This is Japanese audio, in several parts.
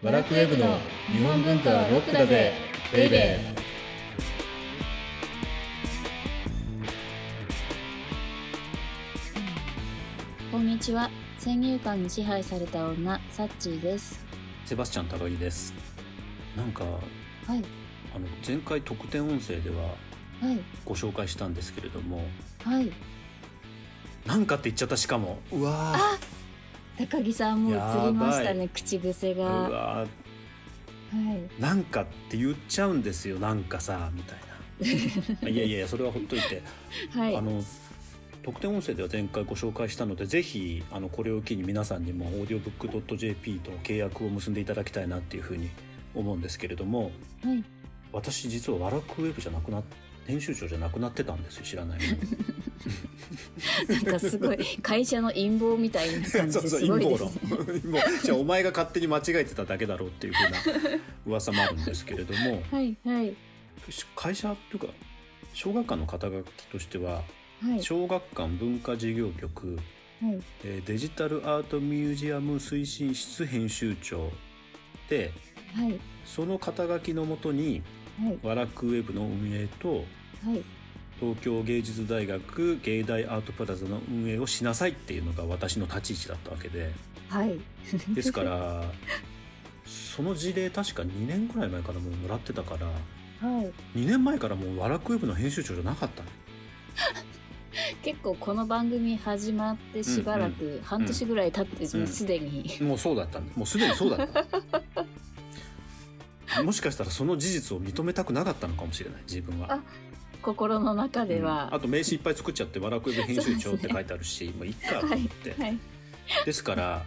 バラクウェブの日本文化はロックだぜベイベー。こんにちは。先入観に支配された女サッチーです。セバスチャン高木です。なんかはい。あの前回特典音声でははい。ご紹介したんですけれども。はい。なんかって言っちゃったしかも。うわあ高木さんも映りましたね口癖ーがはい。なんかって言っちゃうんですよなんかさみたいな。いやいやそれはほっといて、はい。あの特典音声では前回ご紹介したのでぜひあのこれを機に皆さんにもオーディオブック .jp と契約を結んでいただきたいなっていうふうに思うんですけれどもはい。私実はワラクウェブじゃなくなっ編集長じゃなくなってたんですよ知らないなんかすごい会社の陰謀みたいな感じ ですごいですね。陰謀じゃあお前が勝手に間違えてただけだろうっていうふうな噂もあるんですけれども はいはい。会社というか小学館の肩書きとしてははい。小学館文化事業局はい。えーデジタルアートミュージアム推進室編集長ではい。その肩書きのもとにはい。ワラクウェブの運営とはい。東京芸術大学芸大アートプラザの運営をしなさいっていうのが私の立ち位置だったわけで。はい。ですから その事例確か2年ぐらい前からもうもらってたからはい。2年前からもうワラクウェブの編集長じゃなかったの。結構この番組始まってしばらく半年ぐらい経ってうん。もうすでに。もうそうだったんだ。もうすでにそうだった もしかしたらその事実を認めたくなかったのかもしれない自分は。あ心の中でうん。はあと名刺いっぱい作っちゃって「ワラクウェブ編集長」って書いてあるし、もういっかと思って、はい。ですから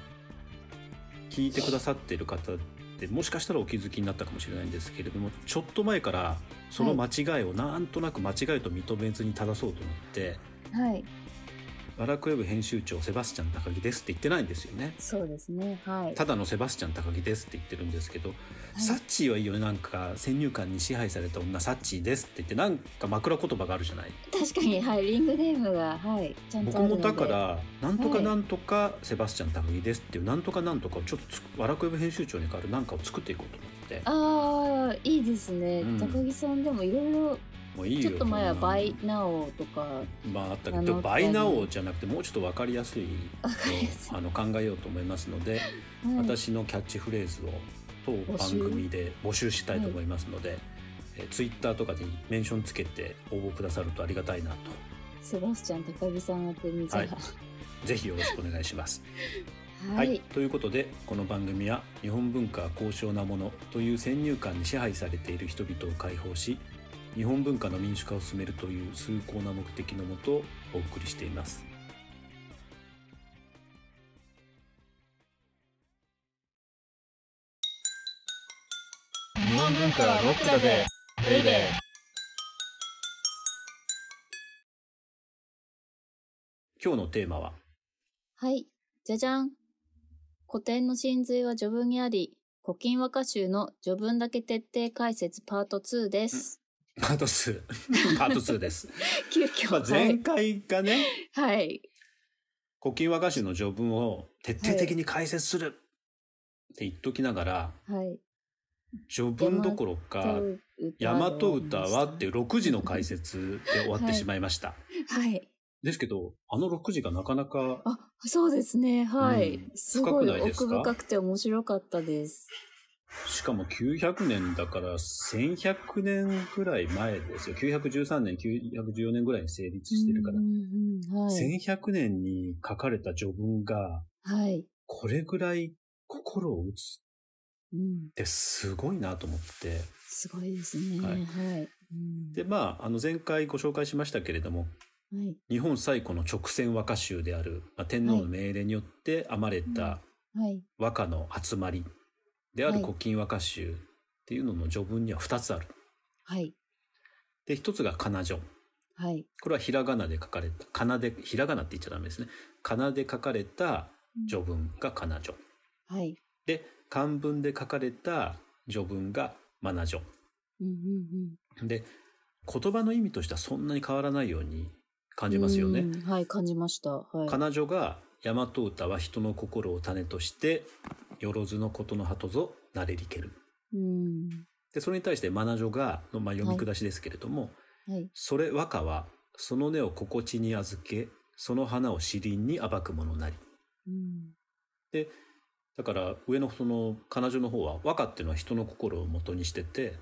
聞いてくださってる方ってもしかしたらお気づきになったかもしれないんですけれどもちょっと前からその間違いをなんとなく間違いと認めずに正そうと思ってはい「ワラクウェブ編集長セバスチャン高木です」って言ってないんですよね。そうですね。はい。ただのセバスチャン高木ですって言ってるんですけど、サッチーはいいよ。ねなんか先入観に支配された女サッチーですって言ってなんか枕言葉があるじゃない？確かに。はい。リングネームが。はい。ちゃんと僕もだからなんとかはいなんとかセバスチャン高木ですっていうなんとかなんとかをちょっとつワラクウェブ編集長に代わる。なんかを作っていこうと思って。ああいいですね、うん。高木さんでもいろいろもういいよちょっと前はバイナオとか。まああったけどバイナオじゃなくてもうちょっと分かりやすいわかりやすい。のをあの考えようと思いますので、はい。私のキャッチフレーズを当番組で募集したいと思いますので、えツイッターとかでメンションつけて応募くださるとありがたいなと。セバスチャン高木さん宛てにじゃぜひよろしくお願いします。あはい、ということでこの番組は日本文化は高尚なものという先入観に支配されている人々を解放し日本文化の民主化を進めるという崇高な目的のもとお送りしています。日本文化はロックだぜ。ベイベー。今日のテーマは？はい。じゃじゃん。古典の真髄は序文にあり古今和歌集の序文だけ徹底解説パート2です、パート2 パート2です。急遽。まあ前回がねはい、はい、古今和歌集の序文を徹底的に解説するって言っときながら、はい序文どころか大和歌はっていう6時の解説で終わってしまいました。はいですけどあの6時がなかなかあ、そうですね。はい。うんすごい深くないですか？奥深くて面白かったです。しかも900年だから1100年ぐらい前ですよ。913年、914年ぐらいに成立してるからはい。1100年に書かれた序文が、はい。これぐらい心を打つうん。ってすごいなと思って。すごいですね。ははいい。うんで、まあ、あの前回ご紹介しましたけれども、はい。日本最古の直線和歌集である、まあ、天皇の命令によって編まれたはい。和歌の集まりであるはい古今和歌集っていうのの序文には2つある。はい。で、1つが仮名序。はい。これはひらがなで書かれた、かなで、ひらがなって言っちゃダメですね。かなで書かれた序文がかな序。はい。で、漢文で書かれた序文がまな序。うんうんで、言葉の意味としてはそんなに変わらないように感じますよね。うんはい、感じました。はい。かな序が大和歌は人の心を種としてよろずのことの葉とぞなれりける。うん。で、それに対してマナジョが、のまあ、読み下しですけれども、はい。それ和歌は、その根を心地に預け、その花を詩林に暴くものなり。うん。で、だから上のその彼女の方は和歌っていうのは人の心を元にしてて、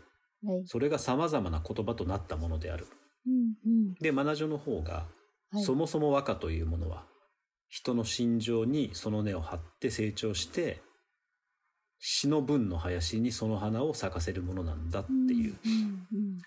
はい。それが様々な言葉となったものである。うん。うん。で、マナジョの方が、はい。そもそも和歌というものは、人の心情にその根を張って成長して、詩の文の林にその花を咲かせるものなんだっていう。うん。うん。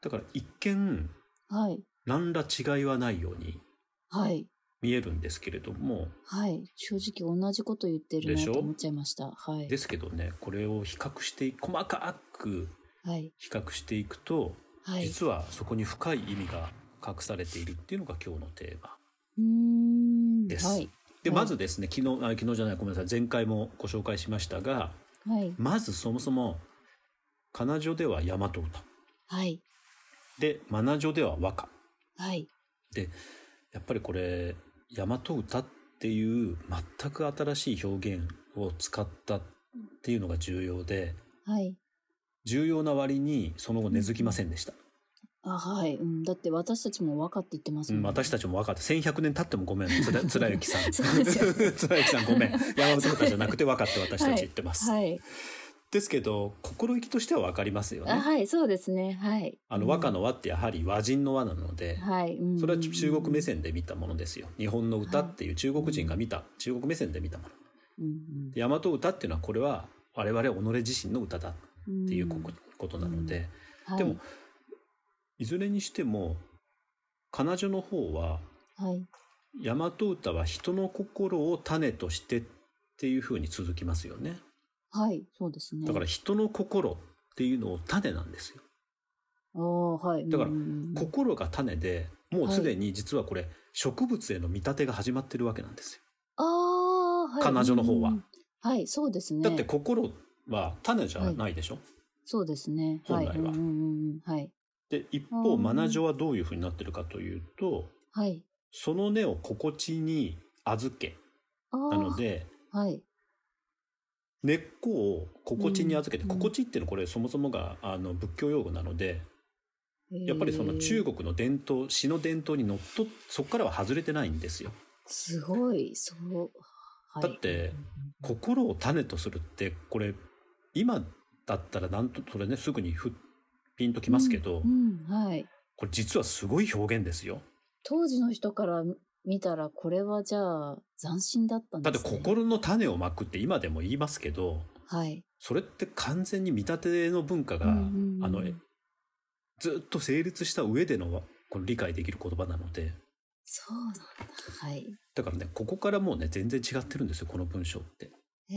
だから一見、はい。何ら違いはないようにはい。見えるんですけれども、はい。正直同じこと言ってるでしょ？なと思っちゃいました。はい。ですけどね、これを比較してい、細かくはい。比較していくと、はい。実はそこに深い意味が隠されているっていうのが今日のテーマ。ですはい。で、はいまずですね、昨日、あ昨日じゃない、ごめんなさい、前回もご紹介しましたが、はい。まずそもそも、彼女では大和歌。はい。で、マナ女では和歌。はい。やっぱりこれ、大和歌っていう全く新しい表現を使ったっていうのが重要で、はい。重要な割にその後根付きませんでした。あ、はい。うん。だって私たちも分かって言ってますうん、もんね。私たちも分かって、1100年経ってもごめん、つら つらゆきさん。そうですよ つらゆきさんごめん。山本歌じゃなくて分かって私たち言ってます。はい。ですけど、心意気としては分かりますよね。あ、はい。そうですね。はい。あの和歌の和ってやはり和人の和なので、はい。うんそれは中国目線で見たものですよ。日本の歌っていう中国人が見た、中国目線で見たもの。うん大和歌っていうのはこれは我々己自身の歌だっうんていうこことなので、はいでもいずれにしても彼女の方ははい。大和歌は人の心を種としてっていうふうに続きますよね。はい。そうですね。だから人の心っていうのを種なんですよ。ああ、はい。だから心が種でもうすでに実はこれ植物への見立てが始まってるわけなんですよ。ああ、はい。彼女の方ははい、そうですね。だって心は種じゃないでしょ、そうですね。はい。本来はうんうんはい。で一方マナジョはどういうふうになってるかというとはい。その根を心地に預け。なのではい。根っこを心地に預けて、うん心地っていうのはこれそもそもがあの仏教用語なのでやっぱりその中国。国の伝統詩の伝統にのっとそこからは外れてないんですよ。すごい、そう。はい、だって心を種とするってこれ今だったらなんとそれねすぐにふピンときますけど、うん、うんはい。これ実はすごい表現ですよ。当時の人から見たら、これはじゃあ、斬新だったんだってですね。心の種をまくって今でも言いますけどはい。それって完全に見立ての文化が、うんうんうんあのえずっと成立した上でのこの理解できる言葉なのでそうなんだ。はい。だからねここからもうね全然違ってるんですよこの文章って。へ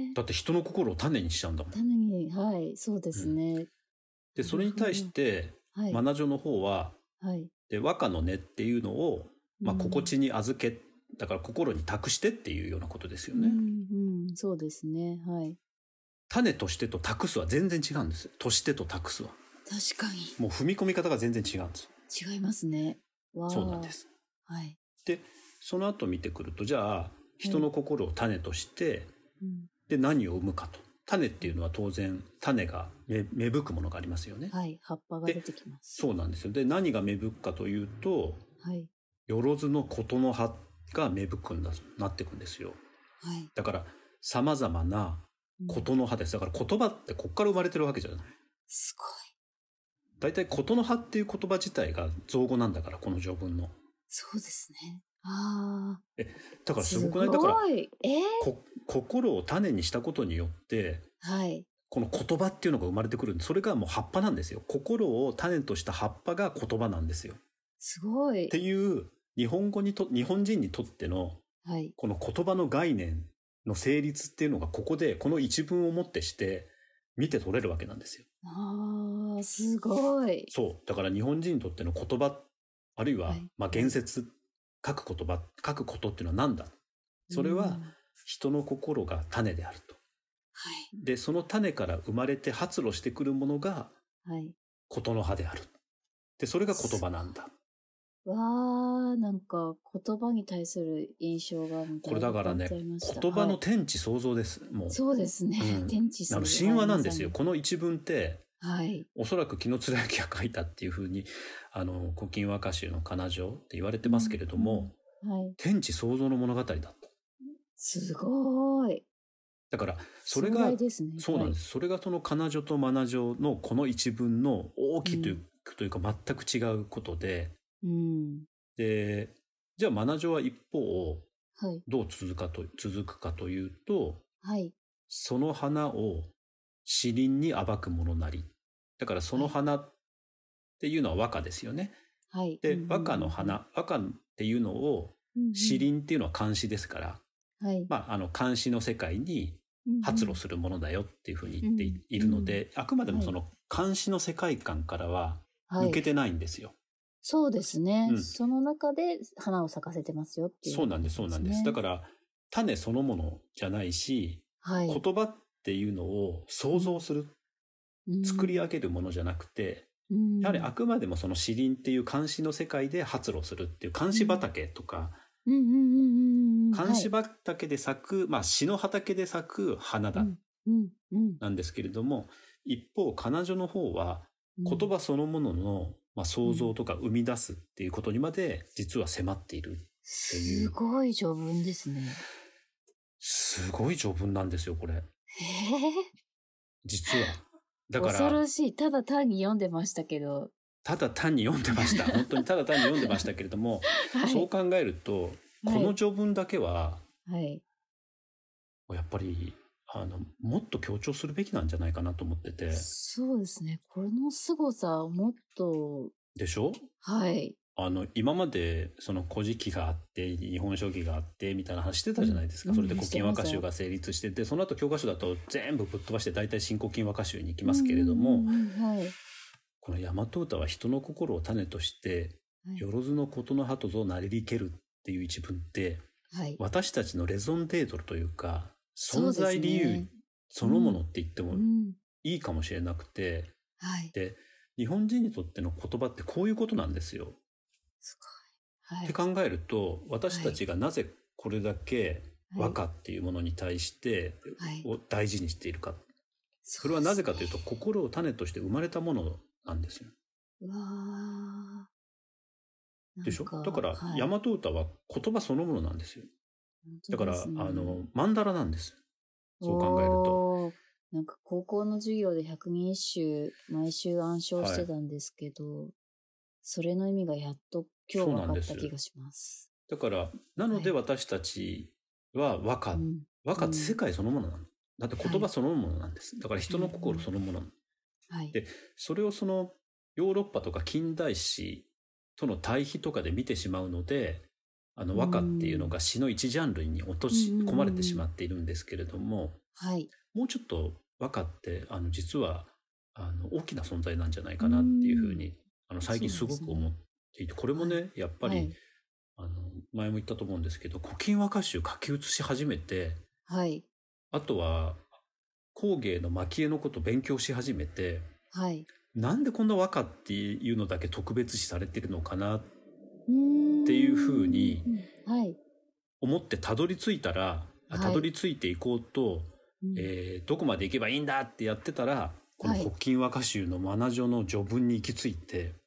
え。だって人の心を種にしちゃうんだもん。種に、はい、そうですね。でそれに対してはい。マナジョの方ははい。で和歌の根っていうのを、まあ、うん心地に預けだから心に託してっていうようなことですよね。うん、うん、そうですね。はい。種としてと託すは全然違うんですよ。としてと託すは。確かに。もう踏み込み方が全然違うんです。違いますね。そうなんで。す。はい。でその後見てくるとじゃあ人の心を種として、うん、で何を生むかと種っていうのは当然種が芽芽吹くものがありますよね、はい。葉っぱが出てきます。そうなんですよで何が芽吹くかというとはい。よろずのことの葉が芽吹くんだなっていくんですよはい。だからさまざまなうんことの葉ですだから言葉ってこっから生まれてるわけじゃないすごい。大体ことの葉っていう言葉自体が造語なんだからこの序文のそうですね。ああ。だからすごくないだから。えー？こ心を種にしたことによってはい。この言葉っていうのが生まれてくるんでそれがもう葉っぱなんですよ心を種とした葉っぱが言葉なんですよすごいって。いう日本語にと日本人にとってのはい。この言葉の概念の成立っていうのがここでこの一文をもってして見て取れるわけなんですよああ、すごい。そうだから日本人にとっての言葉あるいは、はいまあ言説書く言葉書くことっていうのは何だ？それは人の心が種であると。い。でその種から生まれて発露してくるものがはい。ことの葉である。でそれが言葉なんだ。わー、なんか言葉に対する印象がこれだからね言葉の天地創造です、もう。そうですね。うん。天地あの神話なんですよ。この一文ってはい。おそらく紀貫之が書いたっていうふうにあの古今和歌集の「仮名城」って言われてますけれども、はい。天地創造の物語だったすごーい。だからそれがね。そうなんです、それがその仮名城と真名城のこの一文の大きいという,、うんというか全く違うことではい。うん。でじゃあ真名城は一方はい。どう続くかと続くかというとはい。その花を詩林に暴くものなり。だからその花っていうのは和歌ですよね。はい。でうん。和歌の花和歌っていうのをうんうん。詩林っていうのは漢詩ですから、はい。まあ、あの漢詩の世界に発露するものだよっていうふうに言ってうんいるので、あくまでもその漢詩の世界観からははい。抜けてないんですよ。そうですね、うん。その中で花を咲かせてますよっていう、そうなんですそうなんです。だから種そのものじゃないし、はい、言葉っていうのを想像する、作り上げるものじゃなくて、うん。やはりあくまでもその詩林っていう漢詩の世界で発露するっていう漢詩畑とか、うんうんうんうんうん。漢詩畑で咲く、まあ詩の畑で咲く花だ、なんですけれども、一方、彼女の方はうん。言葉そのものの、まあ、想像とか生み出すっていうことにまで実は迫っている。すごい序文ですね。すごい序文なんですよ、これ。実は。だか恐ら、ろしい。ただ単に読んでましたけど。ただ単に読んでました。本当にただ単に読んでましたけれども、はい。そう考えると、この序文だけは、はい。やっぱり、あの、もっと強調するべきなんじゃないかなと思ってて。そうですね。この凄さをもっと、でしょ？はい。あの、今まで、その古事記があって、日本書紀があって、みたいな話してたじゃないですか。うんそれで古今和歌集が成立してて、その後教科書だと全部ぶっ飛ばして、大体新古今和歌集に行きますけれども。この大和歌は人の心を種として、はいよろずのことの葉とぞなりりけるっていう一文って、はい。私たちのレゾンデートルというか、存在理由そのものって言ってもうん。いいかもしれなくて、はい。で、日本人にとっての言葉ってこういうことなんですよ。すごい。はい。って考えると私たちがなぜこれだけ和歌っていうものに対してはいを大事にしているか、そそれはなぜかというと心を種として生まれたものなんですよ。うわーでしょ？だからはい大和歌は言葉そのものなんですよ。だから、ねあの曼荼羅なんです。そう考えると。なんか高校の授業で百人一首毎週暗唱してたんですけど、それの意味がやっと今日分かった気がします。だからなのではい私たちは和歌、うん和歌って世界そのものなの。だって言葉そのものなんです。だから人の心そのものなの。はい。でそれをそのヨーロッパとか近代史との対比とかで見てしまうのであの和歌っていうのが詩の一ジャンルに落とし込まれてしまっているんですけれどもはい。もうちょっと和歌ってあの実はあの大きな存在なんじゃないかなっていうふうにあの最近すごく思っていてこれもねやっぱり、はい。あの前も言ったと思うんですけど古今和歌集書き写し始めてはい。あとは工芸の蒔絵のこと勉強し始めてはい。なんでこんな和歌っていうのだけ特別視されてるのかなっていう風に、はい。思ってたどり着いたらあはいたどり着いていこうと、うんえーどこまで行けばいいんだってやってたらこのはい古今和歌集の真名序の序文に行き着いて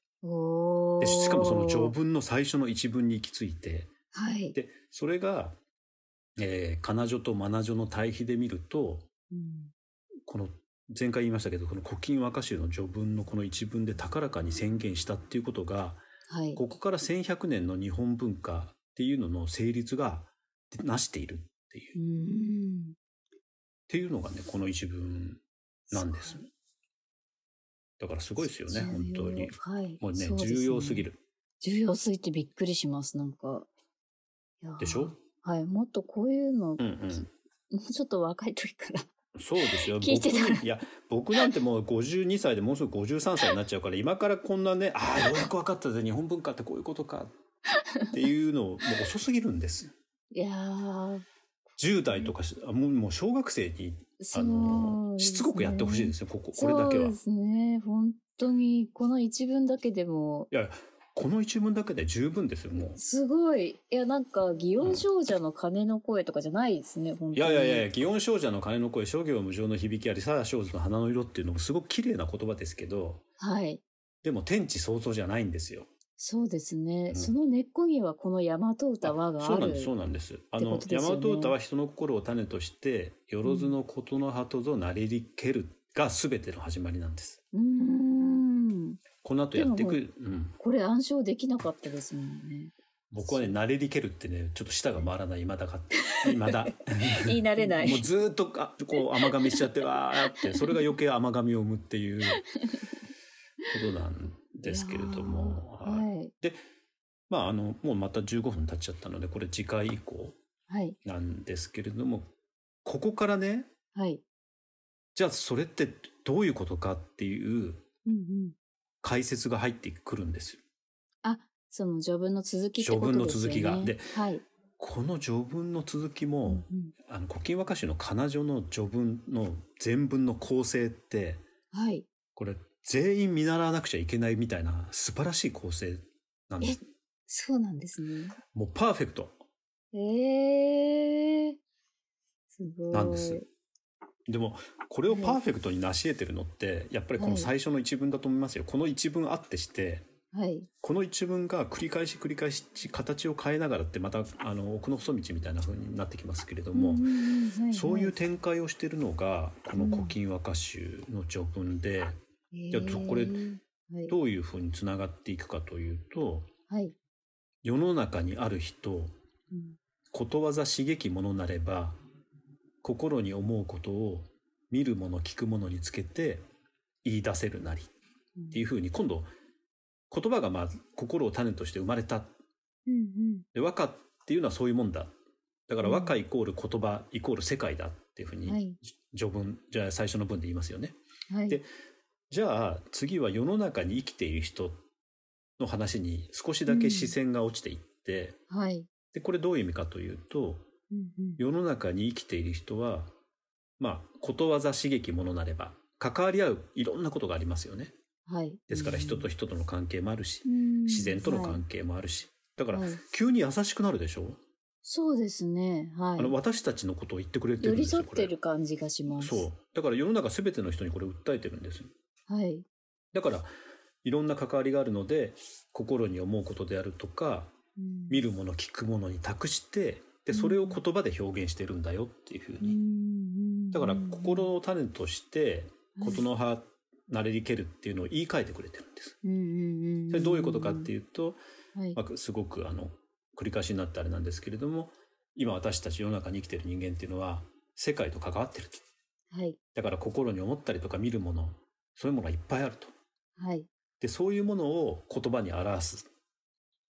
でしかもその序文の最初の一文に行き着いてはい。でそれが、えー、仮名序と真名序の対比で見るとうんこの前回言いましたけどこの古今和歌集の序文のこの一文で高らかに宣言したっていうことがはい。ここから1100年の日本文化っていうのの成立がなしているっていう、うっん。ていうのがねこの一文なんです。だからすごいですよね本当に。はい。もうねそうです重要すぎ。る重要すぎてびっくりします、なんか。でしょ？はい。もっとこういうの、うんうん。もうちょっと若い時から。そうですよ。聞いてたいや、僕なんてもう52歳でもうすぐ53歳になっちゃうから、今からこんなね、ああ、ようやく分かったぜ、日本文化ってこういうことか。っていうの、もう遅すぎるんです。いやー、10代とかし、あもうもう小学生に、あの、しつこくやってほしいですよ、ここ、これだけは。いそうですね。本当に、この一文だけでも、や、この一文だけで十分ですよもう。すごい。いや、なんか、祇園少女の鐘の声とかじゃないですね、本当に。いやいやいや祇園少女の鐘の声諸行無常の響きありさら少女の花の色っていうのもすごく綺麗な言葉ですけどはい。でも天地創造じゃないんですよ。そうですね。うんその根っこにはこの大和歌和がある。そうなんですそうなんです。あの、大和歌は人の心を種としてよろずのことの葉とぞなりりけるが全ての始まりなんです。うーん。この後やっていでく、うん、これ暗唱できなかったですもんね。僕はねなりりけるってねちょっと舌が回らない今だかって 今だ言い慣れないもうずーっとあこう甘噛みしちゃってわーってそれが余計甘噛みを生むっていうことなんですけれども、はいはい。まああのもうまた15分経っちゃったのでこれ次回以降はい。なんですけれどもここからねはい。じゃあそれってどういうことかっていううんうん。解説が入ってくるんですよ。あ、その序文の続きってことですよね。序文の続きがではい。この序文の続きも、うんうんあの古今和歌集の彼女の序文の全文の構成ってはい。これ全員見習わなくちゃいけないみたいな素晴らしい構成なんです。そうなんですね。もうパーフェクトええー。すごい。なんです。でもこれをパーフェクトに成し得てるのってやっぱりこの最初の一文だと思いますよ。この一文あってしてはい。この一文が繰り返し繰り返し形を変えながらってまたあの奥の細道みたいな風になってきますけれども、そういう展開をしてるのがこの「古今和歌集」の序文で、じゃあこれ。どういう風につながっていくかというとはい。世の中にある人うんことわざ刺激ものなれば心に思うことを見るもの聞くものにつけて言い出せるなりっていう風に今度言葉がまあ心を種として生まれたうんうんで和歌っていうのはそういうもんだだから和歌イコール言葉イコール世界だっていうふうに、はい序文じゃあ最初の文で言いますよね。はい。でじゃあ次は世の中に生きている人の話に少しだけ視線が落ちていって、はい。でこれどういう意味かというとうんうん世の中に生きている人はまあことわざ刺激ものなれば関わり合ういろんなことがありますよね。はい。ですから人と人との関係もあるし、うん自然とのはい関係もあるし、だからはい急に優しくなるでしょ、そうですね。はい。あの私たちのことを言ってくれてる寄りんですよ添ってる感じがします。そうだから世の中全ての人にこれ訴えてるんですよはい。だからいろんな関わりがあるので心に思うことであるとかうん。見るもの聞くものに託してでそれを言葉で表現してるんだよっていうふうに。んだから心の種としてはい事の葉なれりけるっていうのを言い換えてくれてるんです。それどういうことかっていうと、はい。まあ、すごくあの繰り返しになってあれなんですけれども今私たち世の中に生きてる人間っていうのは世界と関わってると。はい。だから心に思ったりとか見るものそういうものがいっぱいあるとはい。でそういうものを言葉に表す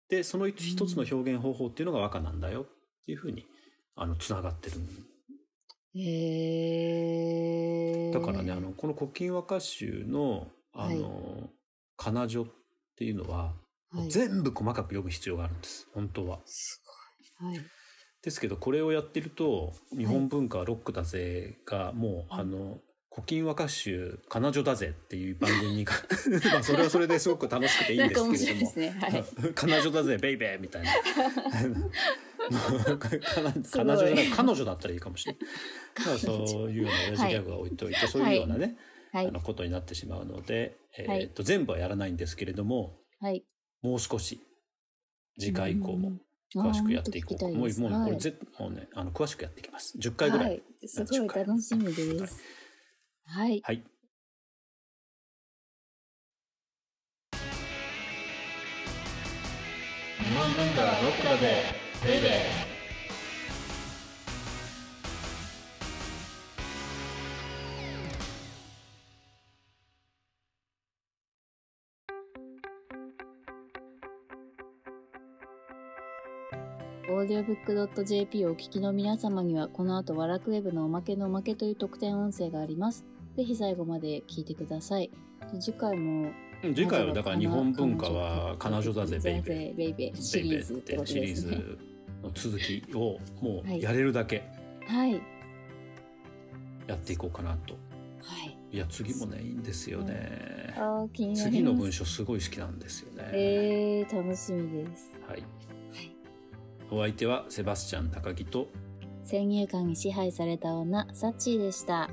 でその一つの表現方法っていうのが和歌なんだよっていうふうにあのつながってるへえ。だからねあのこの「古今和歌集の」あの、彼女っていうのは、はい、全部細かく読む必要があるんです本当は。すごい。はい。ですけどこれをやってると「日本文化はロックだぜ」がもう、あの古今和歌集彼女だぜっていう番組が まあそれはそれですごく楽しくていいんですけれどもですね。はい。彼女だぜベイベーみたいな彼女じゃない 彼女だったらいいかもしれないまあそういうような親父ギャグは置いといて、そういうようなね、はいあ。のことになってしまうので、えーはいっと全部はやらないんですけれどもはい。もう少し次回以降も詳しくやっていこうか、もうもうこれぜ、もうねあの詳しくやっていきます10回ぐらいはい。すごい楽しみです。はい。はい、日本文化はロックだぜベイベーオーディオブックドット JP をお聞きの皆様には、この後、ワラクウェブのおまけのおまけという特典音声があります。ぜひ最後まで聞いてください。次回も、うん次回はだから日本文化は彼女だぜベイベーベイベーシリーズってことですね。ズの続きをもはいうやれるだけはい。やっていこうかなとはい。いや次もねいいんですよね、あー気になり。次の文章すごい好きなんですよね、えー、楽しみです。はい、お相手はセバスチャン高木と先入観に支配された女、サッチーでした。